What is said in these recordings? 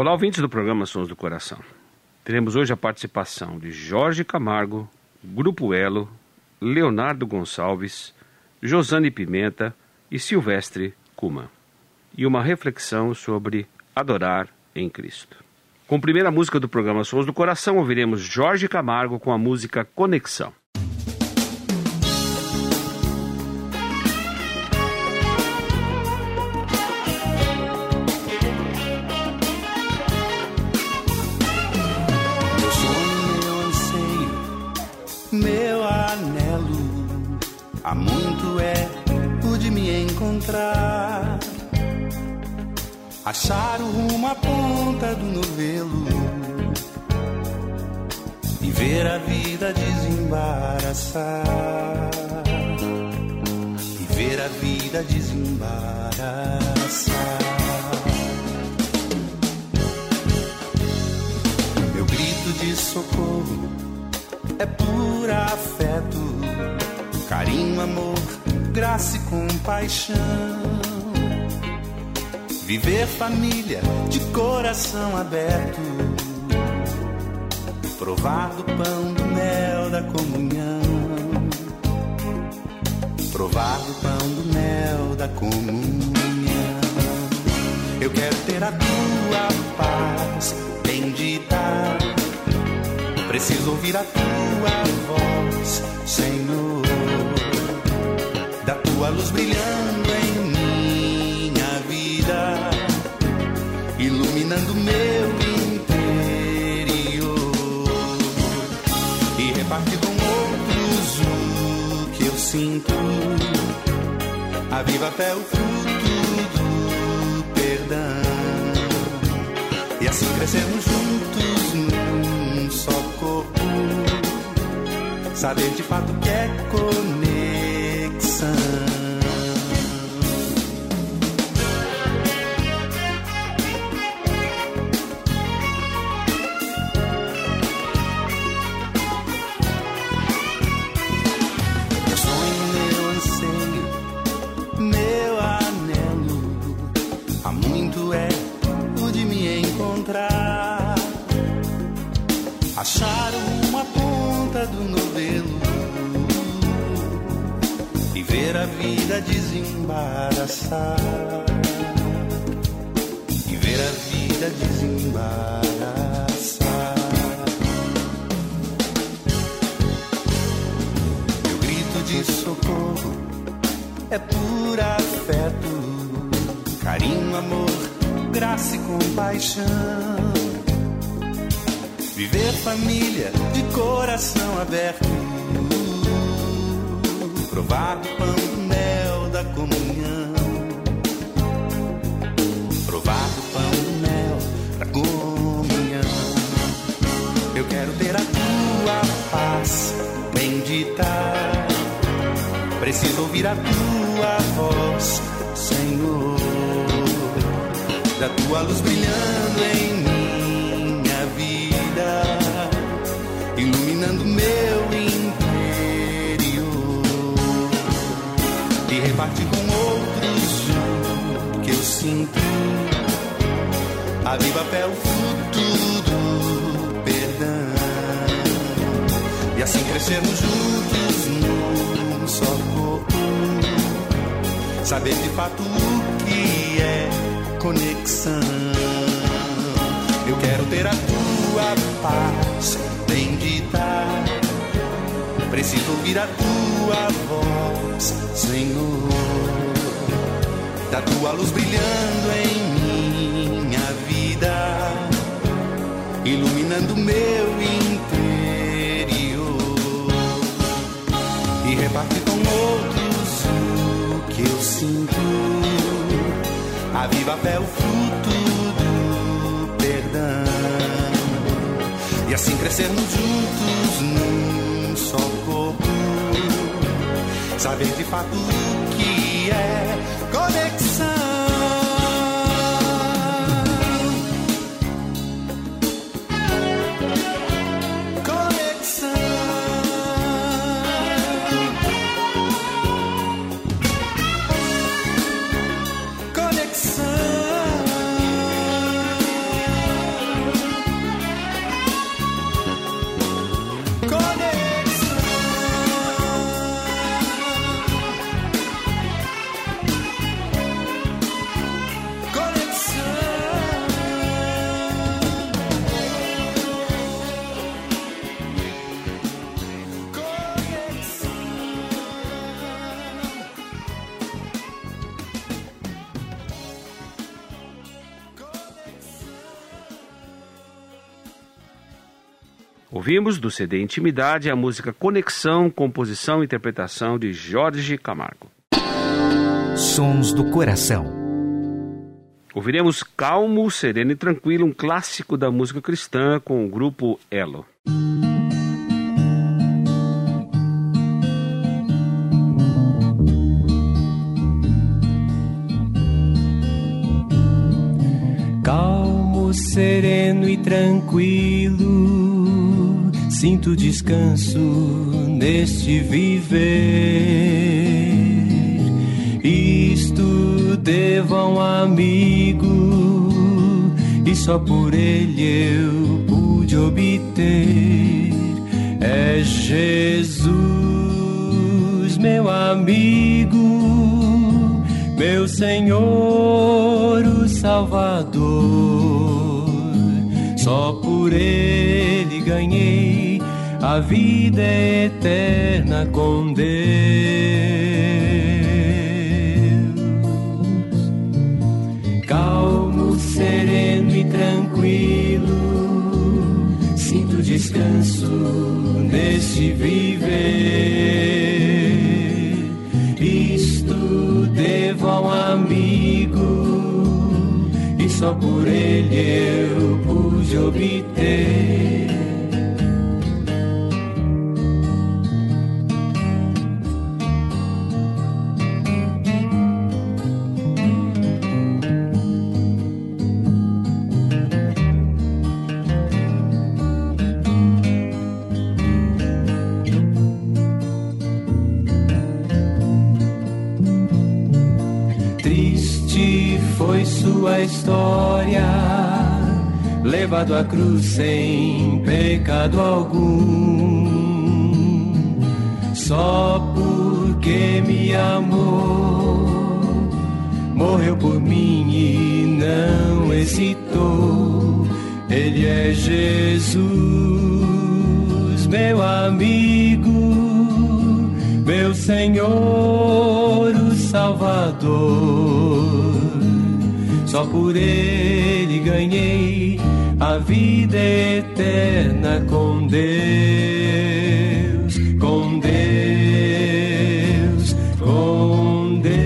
Olá, ouvintes do programa Sons do Coração. Teremos hoje a participação de Jorge Camargo, Grupo Elo, Leonardo Gonçalves, Josane Pimenta e Silvestre Cuma. E uma reflexão sobre adorar em Cristo. Com a primeira música do programa Sons do Coração, ouviremos Jorge Camargo com a música Conexão. Desembaraçar. E ver a vida desembaraçar. Meu grito de socorro é puro afeto, carinho, amor, graça e compaixão. Viver família de coração aberto, provar do pão do mel da comunhão, provar do pão do mel da comunhão. Eu quero ter a tua paz bendita. Preciso ouvir a tua voz, Senhor. Da tua luz brilhando em minha vida, iluminando meu E repartir com outros o que eu sinto. Aviva até o fruto do perdão. E assim crescermos juntos num só corpo. Saber de fato que é conexão. Ver a vida desembaraçar. E ver a vida desembaraçar. Meu grito de socorro é puro afeto, carinho, amor, graça e compaixão. Viver família de coração aberto, provar do pão do mel da comunhão, provar do pão do mel da comunhão. Eu quero ter a tua paz bendita. Preciso ouvir a tua voz, Senhor. da tua luz brilhando em minha sinto. A viva fé, o fruto do perdão. E assim crescermos juntos num só corpo. Saber de fato o que é conexão. Eu quero ter a tua paz bendita. Preciso ouvir a tua voz, Senhor. Da tua luz brilhando em minha vida, iluminando meu interior e repartir com outros o que eu sinto a viva fé, o fruto do perdão. E assim crescermos juntos num só corpo. Saber de fato o que é conexão. Ouvimos do CD Intimidade a música Conexão, composição e interpretação de Jorge Camargo. Sons do Coração. Ouviremos Calmo, Sereno e Tranquilo, um clássico da música cristã com o grupo Elo. Calmo, sereno e tranquilo Sinto descanso neste viver. Isto devo a um amigo, e só por ele eu pude obter. É Jesus, meu amigo, meu Senhor, o Salvador. Só por ele ganhei a vida é eterna com Deus. Calmo, sereno e tranquilo, sinto descanso neste viver. Isto devo ao amigo, e só por ele eu pude obter levado à cruz sem pecado algum, só porque me amou, morreu por mim e não hesitou. Ele é Jesus, meu amigo, meu Senhor, o Salvador só por ele ganhei a vida eterna com Deus, com Deus, com Deus.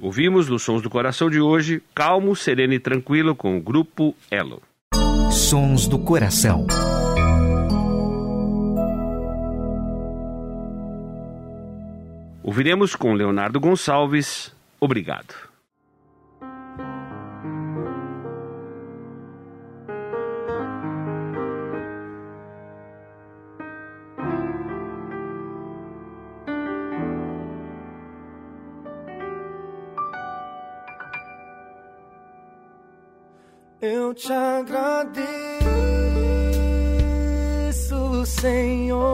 Ouvimos nos Sons do Coração de hoje, Calmo, Sereno e Tranquilo com o grupo Elo. Sons do Coração. Ouviremos com Leonardo Gonçalves. Obrigado. Te agradeço, Senhor,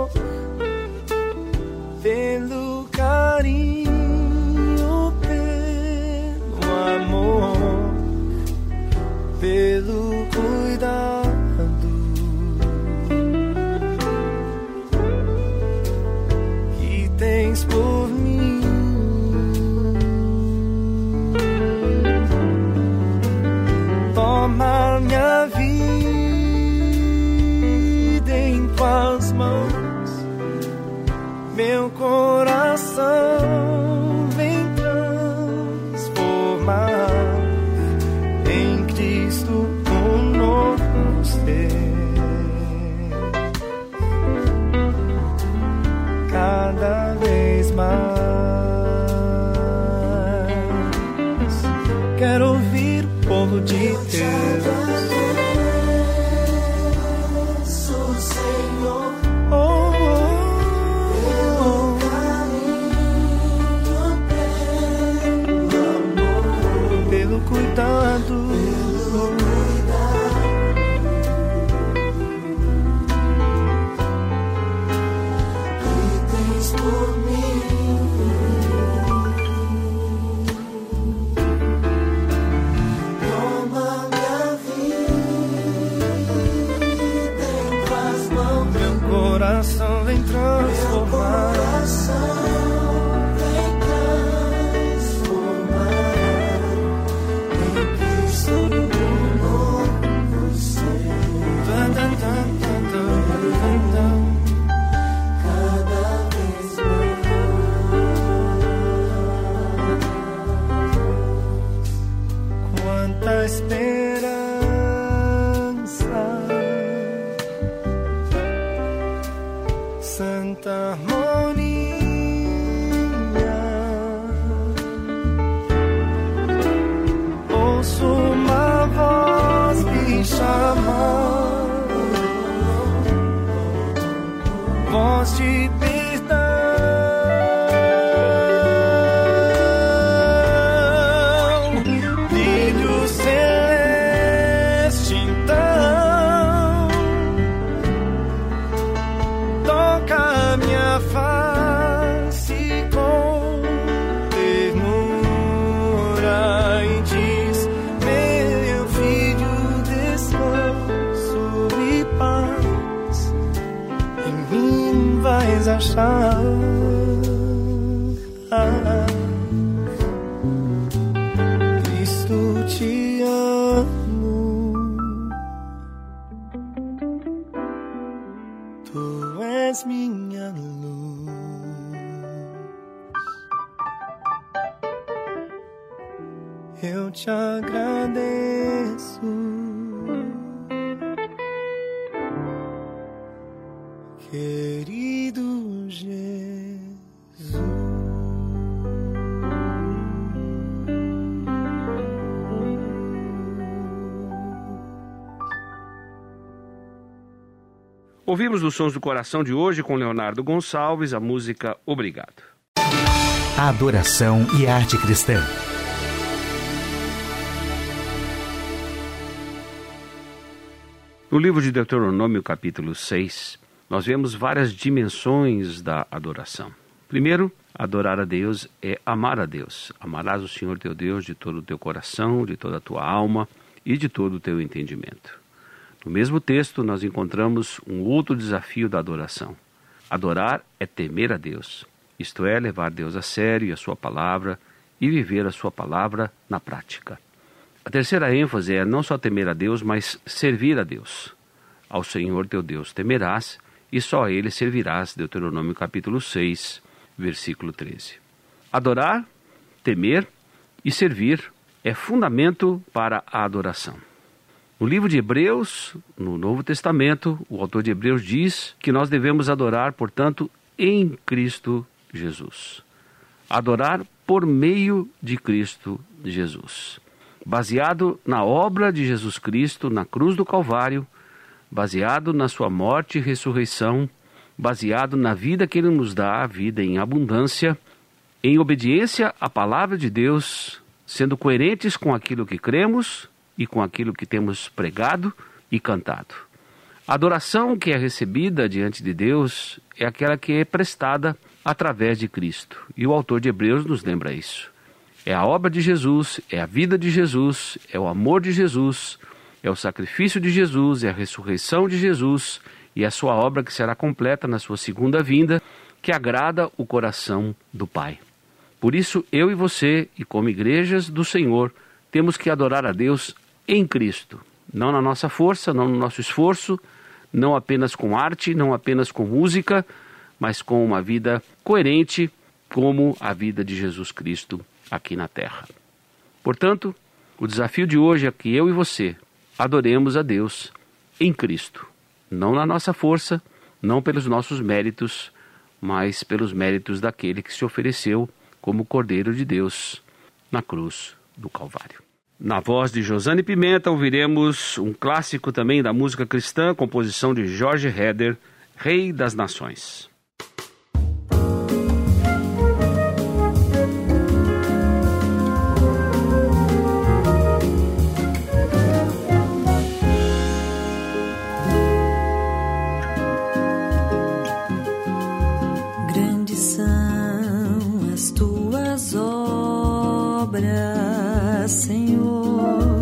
Toma minha vida em tuas mãos, meu coração te agradeço. Querido Jesus. Ouvimos os Sons do Coração de hoje com Leonardo Gonçalves a música Obrigado. A adoração e arte cristã. No livro de Deuteronômio, capítulo 6, nós vemos várias dimensões da adoração. Primeiro, adorar a Deus é amar a Deus. Amarás o Senhor teu Deus de todo o teu coração, de toda a tua alma e de todo o teu entendimento. No mesmo texto, nós encontramos um outro desafio da adoração. Adorar é temer a Deus, isto é, levar Deus a sério e a sua palavra e viver a sua palavra na prática. A terceira ênfase é não só temer a Deus, mas servir a Deus. Ao Senhor teu Deus temerás e só a ele servirás. Deuteronômio capítulo 6, versículo 13. Adorar, temer e servir é fundamento para a adoração. No livro de Hebreus, no Novo Testamento, o autor de Hebreus diz que nós devemos adorar, portanto, em Cristo Jesus. Adorar por meio de Cristo Jesus. Baseado na obra de Jesus Cristo na cruz do Calvário, baseado na sua morte e ressurreição, baseado na vida que ele nos dá, a vida em abundância, em obediência à palavra de Deus, sendo coerentes com aquilo que cremos e com aquilo que temos pregado e cantado. A adoração que é recebida diante de Deus é aquela que é prestada através de Cristo. E o autor de Hebreus nos lembra isso. É a obra de Jesus, é a vida de Jesus, é o amor de Jesus, é o sacrifício de Jesus, é a ressurreição de Jesus e a sua obra que será completa na sua segunda vinda, que agrada o coração do Pai. Por isso, eu e você, e como igrejas do Senhor, temos que adorar a Deus em Cristo, não na nossa força, não no nosso esforço, não apenas com arte, não apenas com música, mas com uma vida coerente como a vida de Jesus Cristo aqui na terra. Portanto, o desafio de hoje é que eu e você adoremos a Deus em Cristo, não na nossa força, não pelos nossos méritos, mas pelos méritos daquele que se ofereceu como Cordeiro de Deus na cruz do Calvário. Na voz de Josane Pimenta, ouviremos um clássico também da música cristã, composição de Jorge Heder, Rei das Nações. Justos e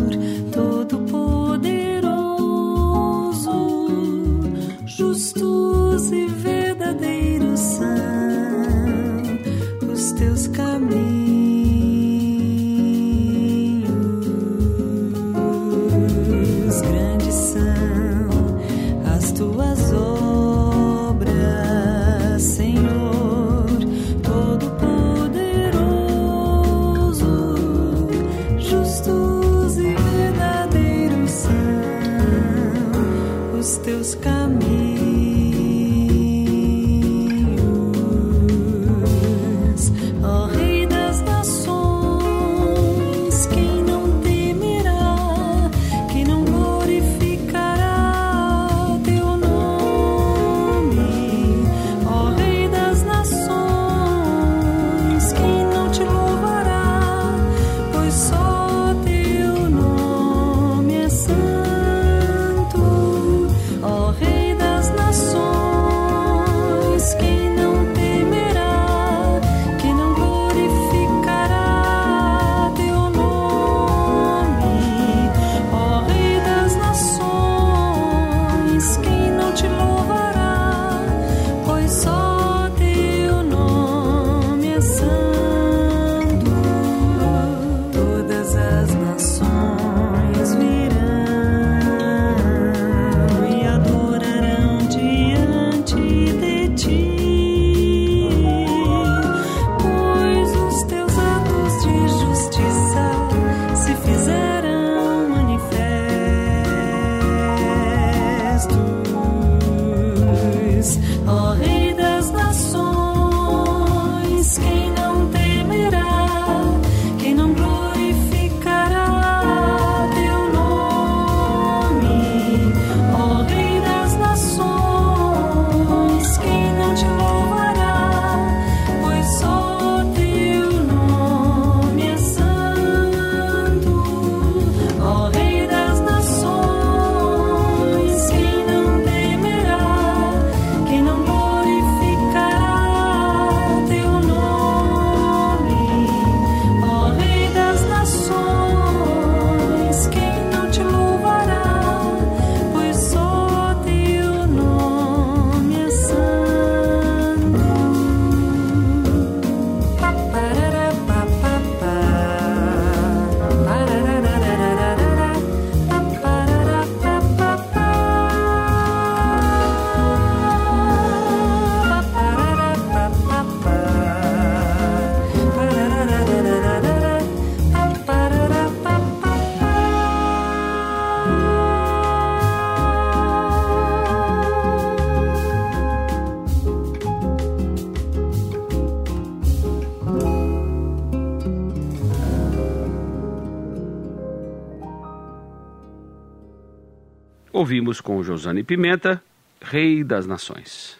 Ouvimos com Josane Pimenta, Rei das Nações.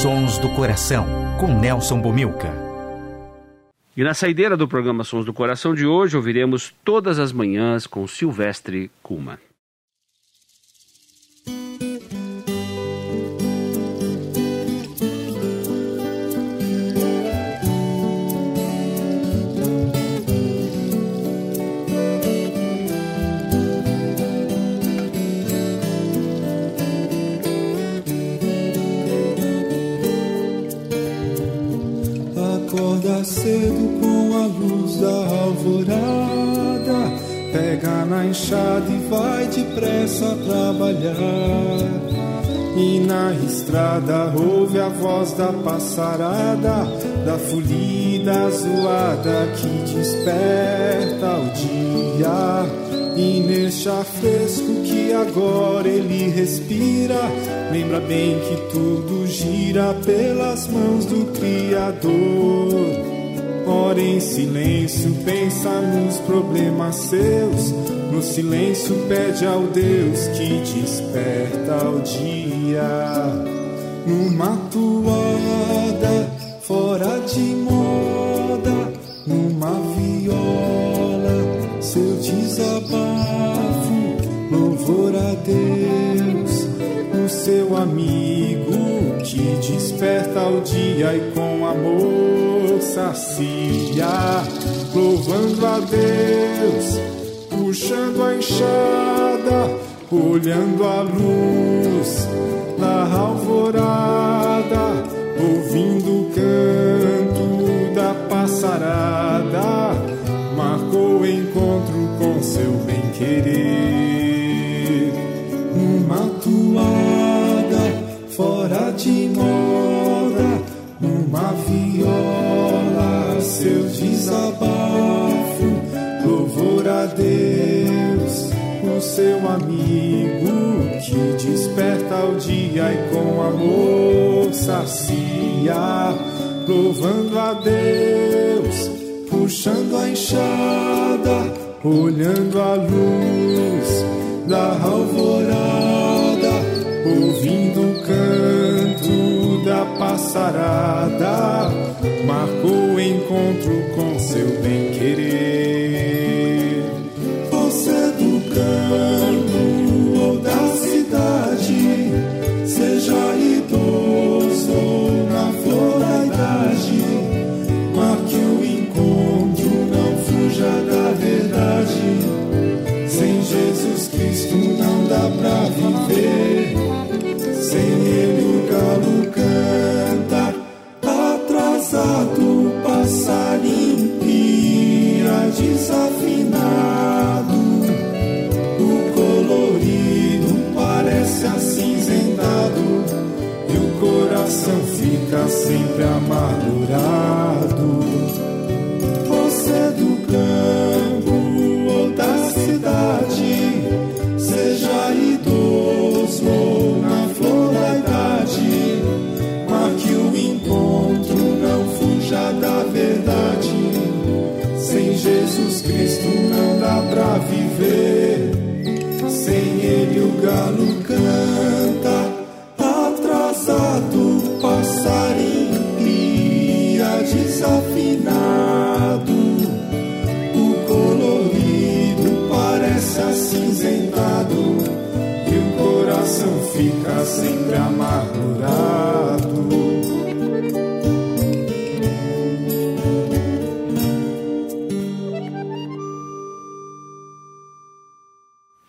Sons do Coração, com Nelson Bomilca. E na saideira do programa Sons do Coração de hoje, ouviremos todas as manhãs com Silvestre Kuma. Na enxada e vai depressa trabalhar. E na estrada ouve a voz da passarada, da folhida zoada que desperta o dia. E neste ar fresco que agora ele respira, lembra bem que tudo gira pelas mãos do Criador. Ora em silêncio, pensa nos problemas seus. No silêncio, pede ao Deus que desperta o dia. Numa toada, fora de moda, numa viola, seu desabafo, louvor a Deus, o seu amigo que desperta o dia e com amor sacia, louvando a Deus, puxando a enxada, olhando a luz da alvorada, ouvindo o canto da passarada, marcou o encontro com seu bem-querer. Uma toada fora de moda, numa viola, seu desabafo, louvor a Deus, o seu amigo que desperta o dia e com amor sacia, louvando a Deus, puxando a enxada, olhando a luz da alvorada, ouvindo o canto da passarada, marcou o encontro com seu bem-querer. Amargurado.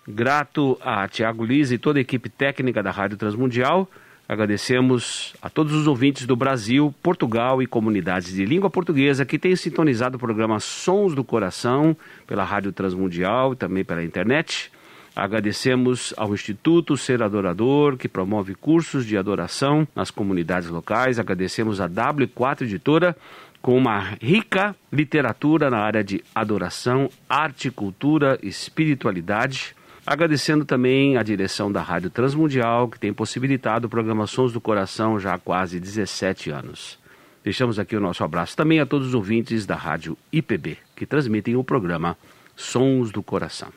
Grato a Tiago Liz e toda a equipe técnica da Rádio Transmundial. Agradecemos a todos os ouvintes do Brasil, Portugal e comunidades de língua portuguesa que têm sintonizado o programa Sons do Coração pela Rádio Transmundial e também pela internet. Agradecemos ao Instituto Ser Adorador, que promove cursos de adoração nas comunidades locais. Agradecemos a W4 Editora, com uma rica literatura na área de adoração, arte, cultura espiritualidade. Agradecendo também a direção da Rádio Transmundial, que tem possibilitado programações do coração já há quase 17 anos. Deixamos aqui o nosso abraço também a todos os ouvintes da Rádio IPB, que transmitem o programa Sons do Coração.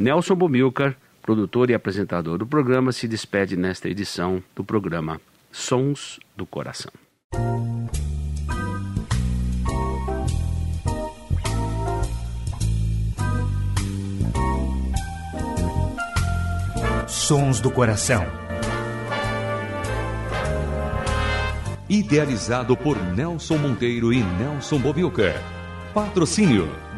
Nelson Bomilcar, para produtor e apresentador do programa, se despede nesta edição do programa Sons do Coração. Sons do Coração. Idealizado por Nelson Monteiro e Nelson Bobilca. Patrocínio